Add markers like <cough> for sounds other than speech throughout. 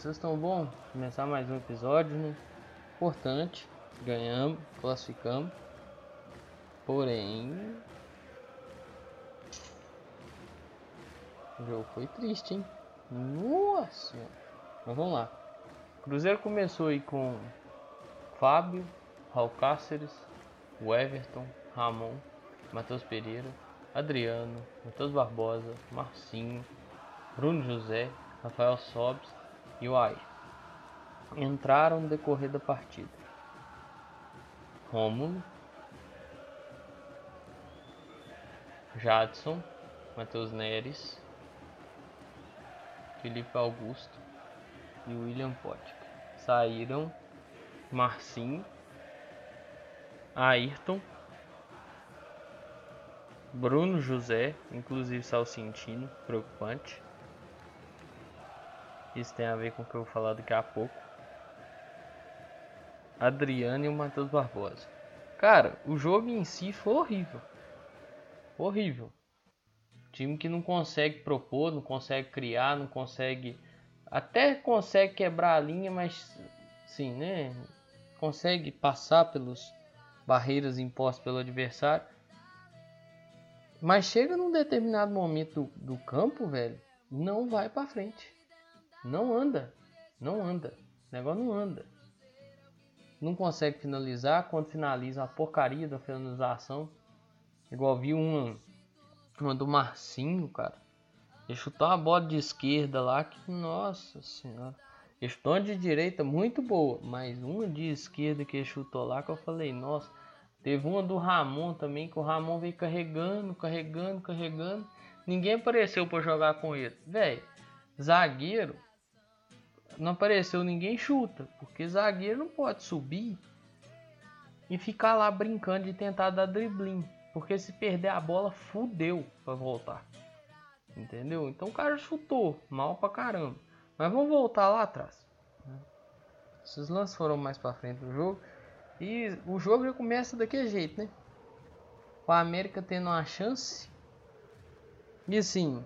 vocês estão bom? Começar mais um episódio, né? Importante, ganhamos, classificamos. Porém, o jogo foi triste, hein? Nossa! Mas vamos lá. Cruzeiro começou aí com Fábio, Raul Cáceres, o Everton, Ramon, Matheus Pereira, Adriano, Matheus Barbosa, Marcinho, Bruno José, Rafael Sobes e o Air. Entraram no decorrer da partida. Rômulo, Jadson, Matheus Neres, Felipe Augusto e William Potker. Saíram Marcinho, Ayrton, Bruno José, inclusive Salcintino, preocupante. Isso tem a ver com o que eu vou falar daqui a pouco. Adriano e o Matheus Barbosa. Cara, o jogo em si foi horrível. Horrível. Time que não consegue propor, não consegue criar, não consegue. Até consegue quebrar a linha, mas sim, né? Consegue passar pelas barreiras impostas pelo adversário. Mas chega num determinado momento do, do campo, velho, não vai para frente. Não anda. Não anda. O negócio não anda. Não consegue finalizar. Quando finaliza, a porcaria da finalização. Igual vi uma, uma do Marcinho, cara. Ele chutou uma bola de esquerda lá que, nossa senhora. Ele chutou uma de direita muito boa, mas uma de esquerda que ele chutou lá que eu falei, nossa. Teve uma do Ramon também, que o Ramon veio carregando, carregando, carregando. Ninguém apareceu para jogar com ele. Velho, zagueiro não apareceu ninguém, chuta. Porque zagueiro não pode subir e ficar lá brincando de tentar dar dribling. Porque se perder a bola, fudeu para voltar. Entendeu? Então o cara chutou mal pra caramba. Mas vamos voltar lá atrás. Esses lances foram mais pra frente do jogo. E o jogo já começa daquele jeito, né? A América tendo uma chance. E assim.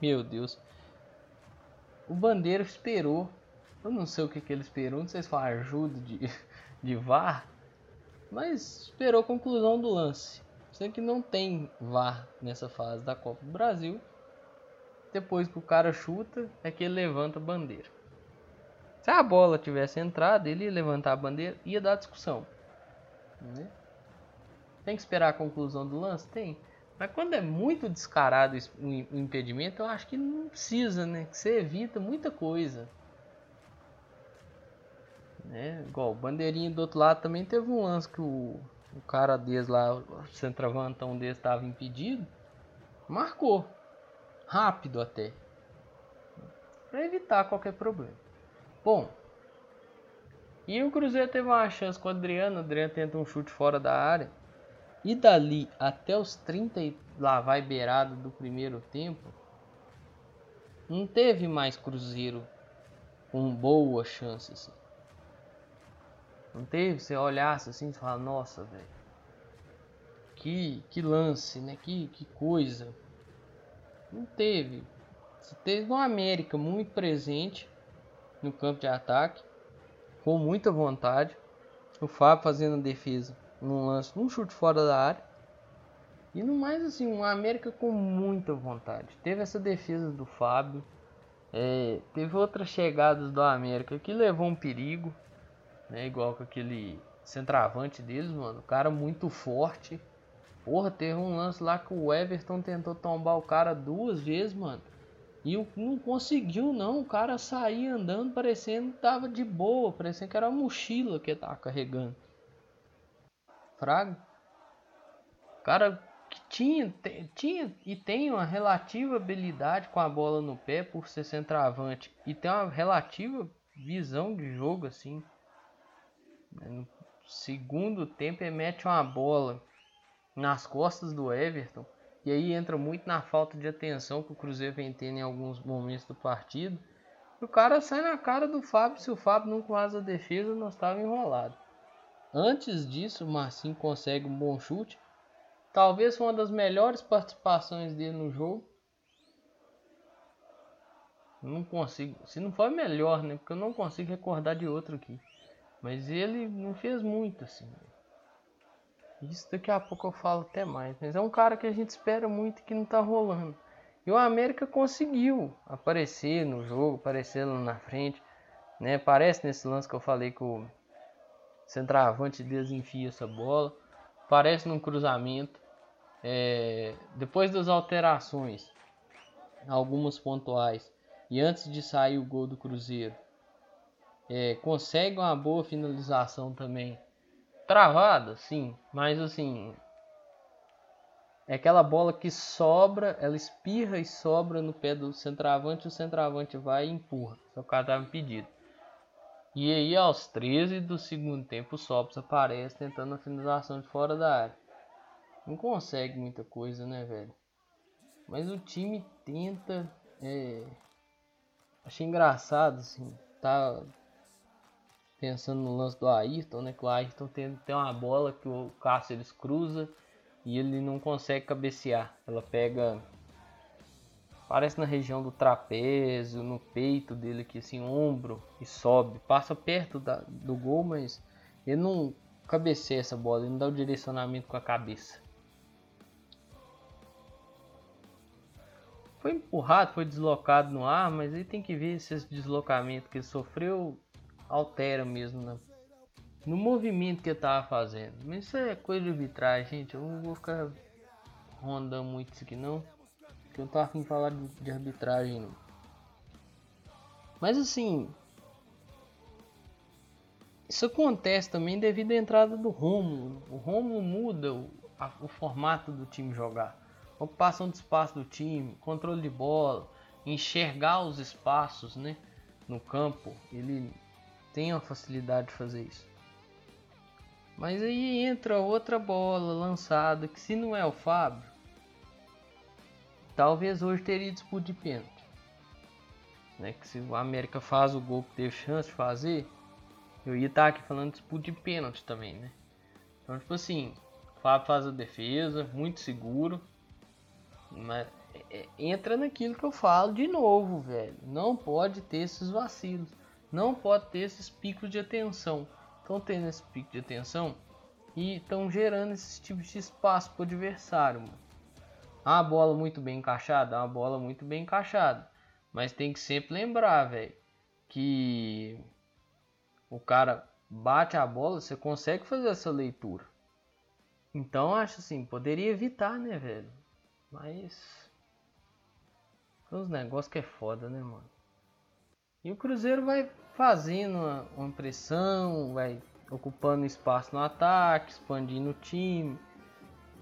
Meu Deus. O Bandeira esperou. Eu não sei o que, que ele esperou, não sei se foi ajuda de, <laughs> de VAR, mas esperou a conclusão do lance. Sei que não tem VAR nessa fase da Copa do Brasil. Depois que o cara chuta, é que ele levanta a bandeira. Se a bola tivesse entrado, ele ia levantar a bandeira ia dar discussão. Né? Tem que esperar a conclusão do lance? Tem. Mas quando é muito descarado o impedimento, eu acho que não precisa, né? Que você evita muita coisa. Né? Igual o bandeirinha do outro lado também teve um lance que o, o cara desse lá, o centroavantão desse estava impedido. Marcou. Rápido até. Para evitar qualquer problema. Bom. E o Cruzeiro teve uma chance com o Adriano. O Adriano tenta um chute fora da área. E dali até os 30 e lá vai beirado do primeiro tempo, não teve mais Cruzeiro com boa chance assim. Não teve, você olhasse assim e falar, nossa, velho. Que, que lance, né? Que, que coisa. Não teve. Você teve uma América muito presente no campo de ataque, com muita vontade. O Fábio fazendo a defesa num lance, num chute fora da área. E no mais assim, uma América com muita vontade. Teve essa defesa do Fábio. É, teve outras chegadas do América que levou um perigo. Né, igual com aquele centroavante deles, mano. O cara muito forte. Porra, teve um lance lá que o Everton tentou tombar o cara duas vezes, mano. E não conseguiu não. O cara saía andando parecendo que tava de boa. Parecendo que era uma mochila que tava carregando. Fraga. Cara que tinha, tinha e tem uma relativa habilidade com a bola no pé por ser centroavante e tem uma relativa visão de jogo assim. No segundo tempo ele mete uma bola nas costas do Everton e aí entra muito na falta de atenção que o Cruzeiro vem tendo em alguns momentos do partido. O cara sai na cara do Fábio, se o Fábio não faz a defesa, nós estava enrolado. Antes disso, Marcinho consegue um bom chute. Talvez uma das melhores participações dele no jogo. Não consigo. Se não for melhor, né? Porque eu não consigo recordar de outro aqui. Mas ele não fez muito, assim. Isso daqui a pouco eu falo até mais. Mas é um cara que a gente espera muito que não tá rolando. E o América conseguiu aparecer no jogo, aparecer lá na frente. Né? Parece nesse lance que eu falei que o centroavante desenfia essa bola. Parece num cruzamento. É... Depois das alterações, algumas pontuais, e antes de sair o gol do Cruzeiro, é, consegue uma boa finalização também. Travada, sim, mas assim. É aquela bola que sobra, ela espirra e sobra no pé do centroavante, o centroavante vai e empurra. Que ela estava impedido. E aí, aos 13 do segundo tempo, o Sobs aparece tentando a finalização de fora da área. Não consegue muita coisa, né, velho? Mas o time tenta. É, Achei engraçado, assim, tá pensando no lance do Ayrton, né? Que o Ayrton tem, tem uma bola que o Cáceres cruza e ele não consegue cabecear. Ela pega. Parece na região do trapézio, no peito dele aqui, assim, ombro, e sobe. Passa perto da, do gol, mas ele não cabeceia essa bola, ele não dá o direcionamento com a cabeça. foi empurrado, foi deslocado no ar, mas aí tem que ver se esse deslocamento que ele sofreu altera mesmo né? no movimento que ele tava fazendo. Mas isso é coisa de arbitragem, gente. Eu não vou ficar rondando muito isso aqui não. Porque eu tava afim de falar de, de arbitragem não. Mas assim. Isso acontece também devido à entrada do Romulo. O Romulo muda o, a, o formato do time jogar ocupação de espaço do time, controle de bola, enxergar os espaços né, no campo. Ele tem a facilidade de fazer isso. Mas aí entra outra bola lançada que se não é o Fábio, talvez hoje teria disputa de pênalti. Né, que se o América faz o gol que teve chance de fazer, eu ia estar aqui falando disputa de pênalti também, né? Então, tipo assim, o Fábio faz a defesa, muito seguro. Mas é, é, entra naquilo que eu falo de novo, velho. Não pode ter esses vacilos. Não pode ter esses picos de atenção. Estão tendo esse pico de atenção e estão gerando esse tipo de espaço para o adversário. Mano. Uma bola muito bem encaixada, uma bola muito bem encaixada. Mas tem que sempre lembrar, velho, que o cara bate a bola, você consegue fazer essa leitura. Então acho assim, poderia evitar, né, velho? Mas. Uns negócios que é foda, né, mano? E o Cruzeiro vai fazendo uma pressão, vai ocupando espaço no ataque, expandindo o time,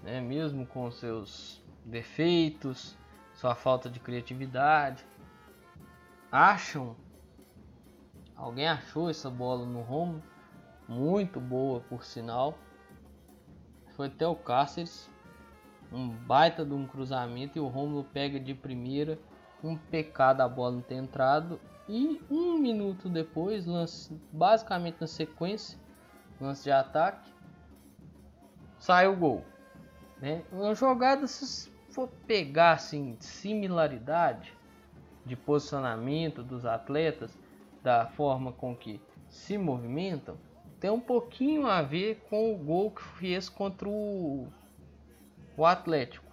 né? mesmo com seus defeitos, sua falta de criatividade. Acham, alguém achou essa bola no rumo, muito boa por sinal. Foi até o Cáceres, um baita de um cruzamento e o Romulo pega de primeira. Um pecado a bola não ter entrado. E um minuto depois, lance basicamente na sequência, lance de ataque, sai o gol. Né? Uma jogada, for pegar assim, similaridade de posicionamento dos atletas, da forma com que se movimentam, tem um pouquinho a ver com o gol que fez contra o o Atlético,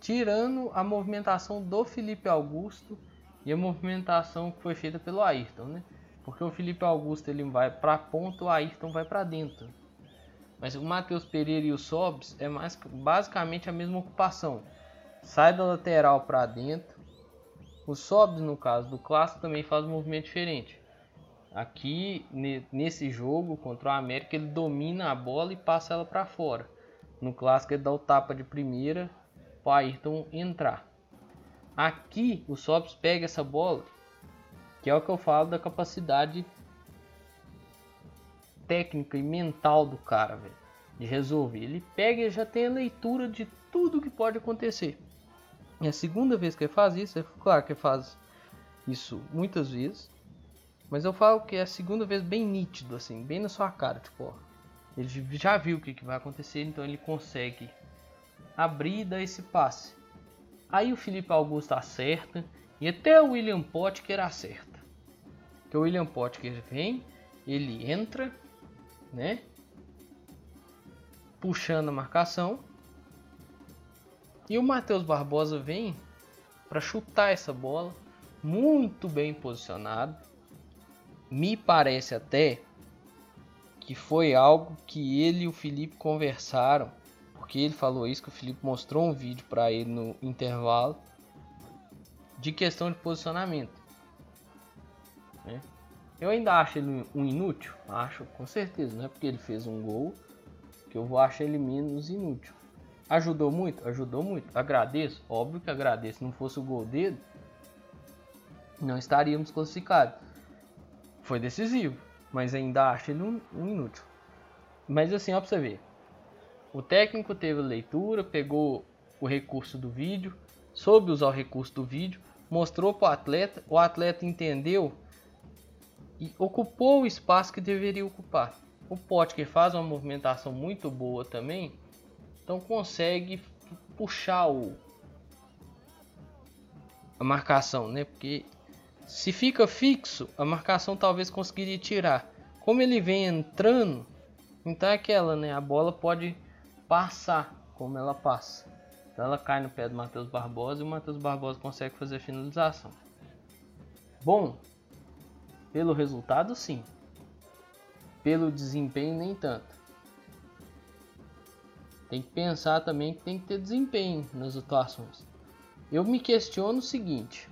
tirando a movimentação do Felipe Augusto e a movimentação que foi feita pelo Ayrton, né? Porque o Felipe Augusto ele vai para ponta, o Ayrton vai para dentro. Mas o Matheus Pereira e o Sobs é mais basicamente a mesma ocupação. Sai da lateral para dentro. O Sobs, no caso do clássico, também faz um movimento diferente. Aqui nesse jogo contra o América, ele domina a bola e passa ela para fora. No clássico ele dá o tapa de primeira para Ayrton entrar. Aqui o Sobs pega essa bola, que é o que eu falo da capacidade técnica e mental do cara, velho, de resolver. Ele pega e já tem a leitura de tudo que pode acontecer. É a segunda vez que ele faz isso, é claro que ele faz isso muitas vezes, mas eu falo que é a segunda vez bem nítido, assim, bem na sua cara, tipo, ó, ele já viu o que, que vai acontecer, então ele consegue abrir e dar esse passe. Aí o Felipe Augusto acerta E até o William Potker acerta. Que o William Potker vem, ele entra, né? Puxando a marcação. E o Matheus Barbosa vem para chutar essa bola, muito bem posicionado. Me parece até que foi algo que ele e o Felipe conversaram, porque ele falou isso que o Felipe mostrou um vídeo para ele no intervalo de questão de posicionamento. Né? Eu ainda acho ele um inútil, acho com certeza, não é porque ele fez um gol que eu vou achar ele menos inútil. Ajudou muito? Ajudou muito. Agradeço? Óbvio que agradeço. Se não fosse o gol dele, não estaríamos classificados. Foi decisivo, mas ainda acho ele um, um inútil. Mas assim, ó pra você ver. O técnico teve leitura, pegou o recurso do vídeo, soube usar o recurso do vídeo, mostrou para o atleta, o atleta entendeu e ocupou o espaço que deveria ocupar. O que faz uma movimentação muito boa também, então consegue puxar o a marcação, né? Porque se fica fixo, a marcação talvez conseguiria tirar. Como ele vem entrando, então é aquela, né? A bola pode passar como ela passa. Então ela cai no pé do Matheus Barbosa e o Matheus Barbosa consegue fazer a finalização. Bom, pelo resultado sim. Pelo desempenho nem tanto tem que pensar também que tem que ter desempenho nas atuações. Eu me questiono o seguinte: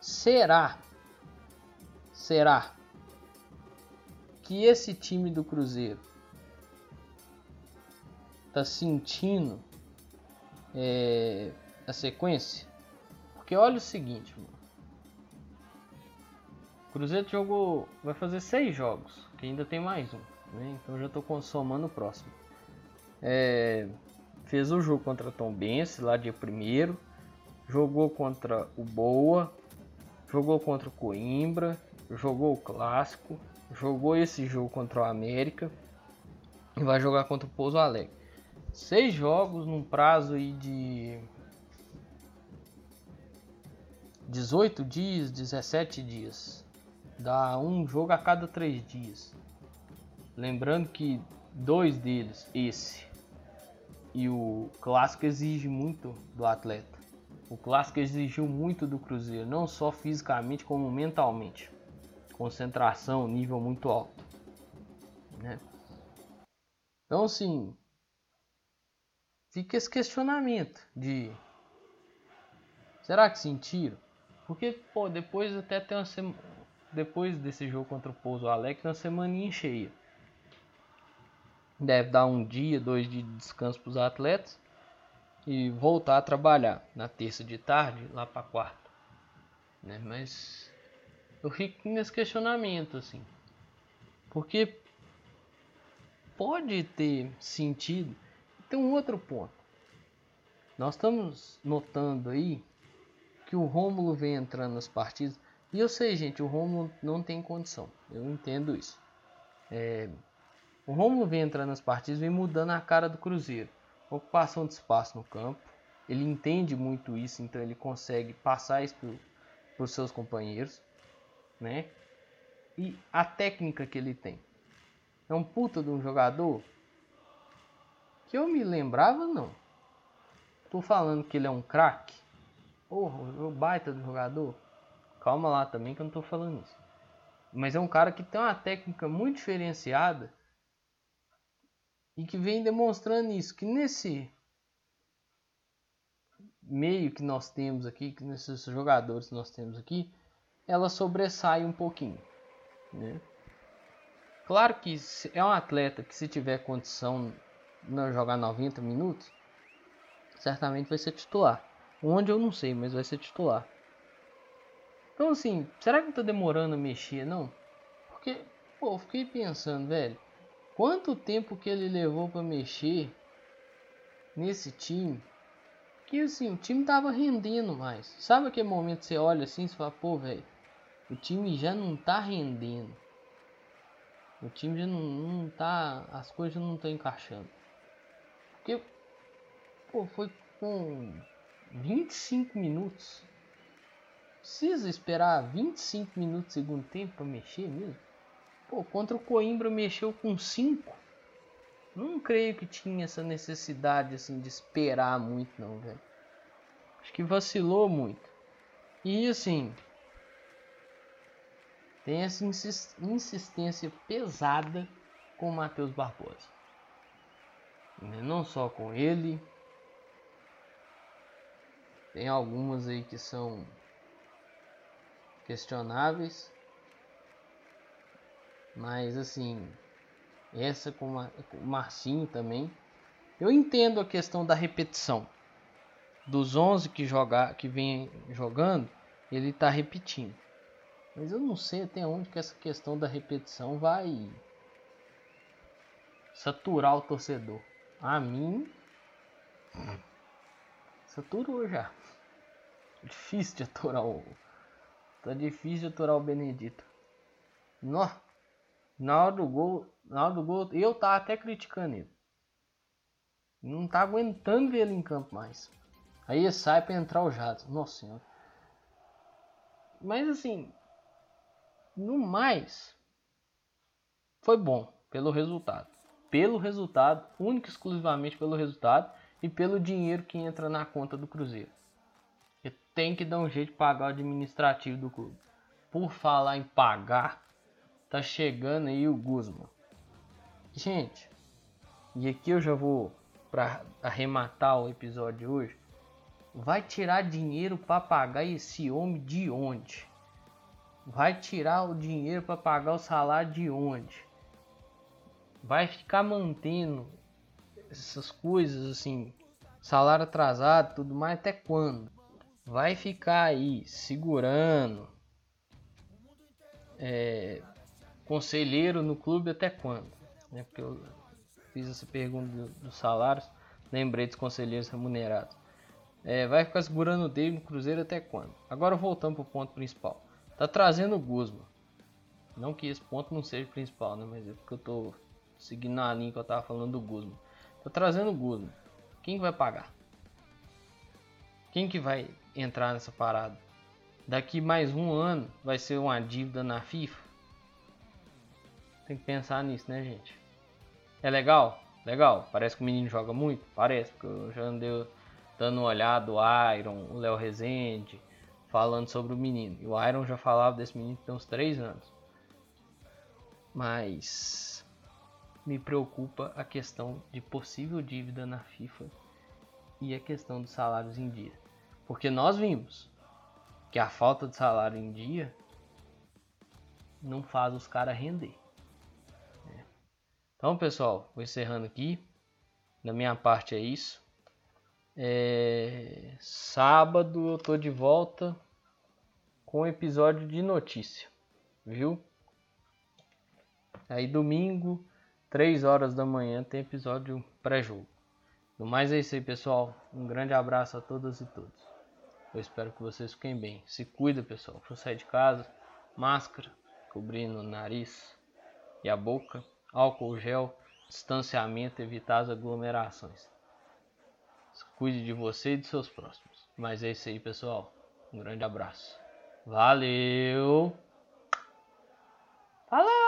será, será que esse time do Cruzeiro está sentindo é, a sequência? Porque olha o seguinte, mano. Cruzeiro jogou, vai fazer seis jogos, que ainda tem mais um, né? então já estou consomando o próximo. É, fez o jogo contra Tom Bense lá dia primeiro, jogou contra o Boa, jogou contra o Coimbra, jogou o Clássico, jogou esse jogo contra o América e vai jogar contra o Pouso Alegre. Seis jogos num prazo aí de 18 dias, 17 dias. Dá um jogo a cada três dias. Lembrando que dois deles, esse e o clássico exige muito do atleta. O clássico exigiu muito do Cruzeiro, não só fisicamente como mentalmente. Concentração, nível muito alto. Né? Então, assim, fica esse questionamento de será que sentiram? Porque, pô, depois até tem uma semana. Depois desse jogo contra o Pouso Alex, uma semaninha cheia deve dar um dia, dois de descanso para os atletas e voltar a trabalhar na terça de tarde, lá para quarta. Né? Mas eu fico nesse questionamento assim, porque pode ter sentido. Tem um outro ponto. Nós estamos notando aí que o Rômulo vem entrando nas partidas. E eu sei, gente, o Rômulo não tem condição. Eu entendo isso. É, o Romulo vem entrando nas partidas, vem mudando a cara do Cruzeiro. Ocupação de espaço no campo. Ele entende muito isso, então ele consegue passar isso para os seus companheiros, né? E a técnica que ele tem. É um puta de um jogador que eu me lembrava, não. Tô falando que ele é um craque. Porra, o baita do jogador. Calma lá também que eu não tô falando isso. Mas é um cara que tem uma técnica muito diferenciada e que vem demonstrando isso, que nesse meio que nós temos aqui, que nesses jogadores que nós temos aqui, ela sobressai um pouquinho. Né? Claro que é um atleta que se tiver condição de jogar 90 minutos, certamente vai ser titular. Onde eu não sei, mas vai ser titular. Então assim, será que tá demorando a mexer, não? Porque, pô, fiquei pensando, velho. Quanto tempo que ele levou para mexer nesse time? Que assim, o time tava rendendo mais. Sabe aquele momento que você olha assim e fala, pô, velho, o time já não tá rendendo. O time já não, não tá. As coisas não estão encaixando. Porque, pô, foi com 25 minutos. Precisa esperar 25 minutos do segundo tempo para mexer mesmo? Pô, contra o Coimbra mexeu com 5. Não creio que tinha essa necessidade assim de esperar muito não, velho. Acho que vacilou muito. E assim, tem essa insistência pesada com o Matheus Barbosa. Né, não só com ele, tem algumas aí que são questionáveis, mas assim, essa com o Marcinho também. Eu entendo a questão da repetição. Dos 11 que jogar, que vem jogando, ele está repetindo. Mas eu não sei até onde que essa questão da repetição vai saturar o torcedor. A mim saturou já. Difícil de aturar o. Tá difícil de aturar o Benedito. Nó. Na hora do gol. Na hora do gol, eu tava até criticando ele. Não tá aguentando ver ele em campo mais. Aí sai pra entrar o Jadson. Nossa senhora. Mas assim. No mais. Foi bom pelo resultado. Pelo resultado, único e exclusivamente pelo resultado e pelo dinheiro que entra na conta do Cruzeiro tem que dar um jeito de pagar o administrativo do clube. Por falar em pagar, tá chegando aí o Guzman. Gente, e aqui eu já vou para arrematar o episódio de hoje. Vai tirar dinheiro para pagar esse homem de onde? Vai tirar o dinheiro para pagar o salário de onde? Vai ficar mantendo essas coisas assim, salário atrasado, tudo mais até quando? vai ficar aí segurando é, conselheiro no clube até quando? Né? Porque eu fiz essa pergunta dos do salários, lembrei dos conselheiros remunerados. É, vai ficar segurando o dele no Cruzeiro até quando? Agora voltando para o ponto principal. Tá trazendo o Guzman. Não que esse ponto não seja principal, né? Mas é porque eu tô seguindo a linha que eu tava falando do Guzman. Tá trazendo o Guzman. Quem vai pagar? Quem que vai entrar nessa parada? Daqui mais um ano vai ser uma dívida na FIFA? Tem que pensar nisso, né, gente? É legal? Legal. Parece que o menino joga muito? Parece, porque eu já andei dando uma olhada, o Iron, o Léo Rezende, falando sobre o menino. E o Iron já falava desse menino tem uns 3 anos. Mas me preocupa a questão de possível dívida na FIFA e a questão dos salários em dia. Porque nós vimos que a falta de salário em dia não faz os caras render. Então, pessoal, vou encerrando aqui. Da minha parte é isso. É... Sábado eu tô de volta com episódio de notícia, viu? Aí domingo, 3 horas da manhã, tem episódio pré-jogo. No mais é isso aí, pessoal. Um grande abraço a todas e todos. Eu espero que vocês fiquem bem. Se cuida, pessoal. For sair de casa, máscara, cobrindo o nariz e a boca, álcool gel, distanciamento, evitar as aglomerações. Cuide de você e de seus próximos. Mas é isso aí, pessoal. Um grande abraço. Valeu! Falou!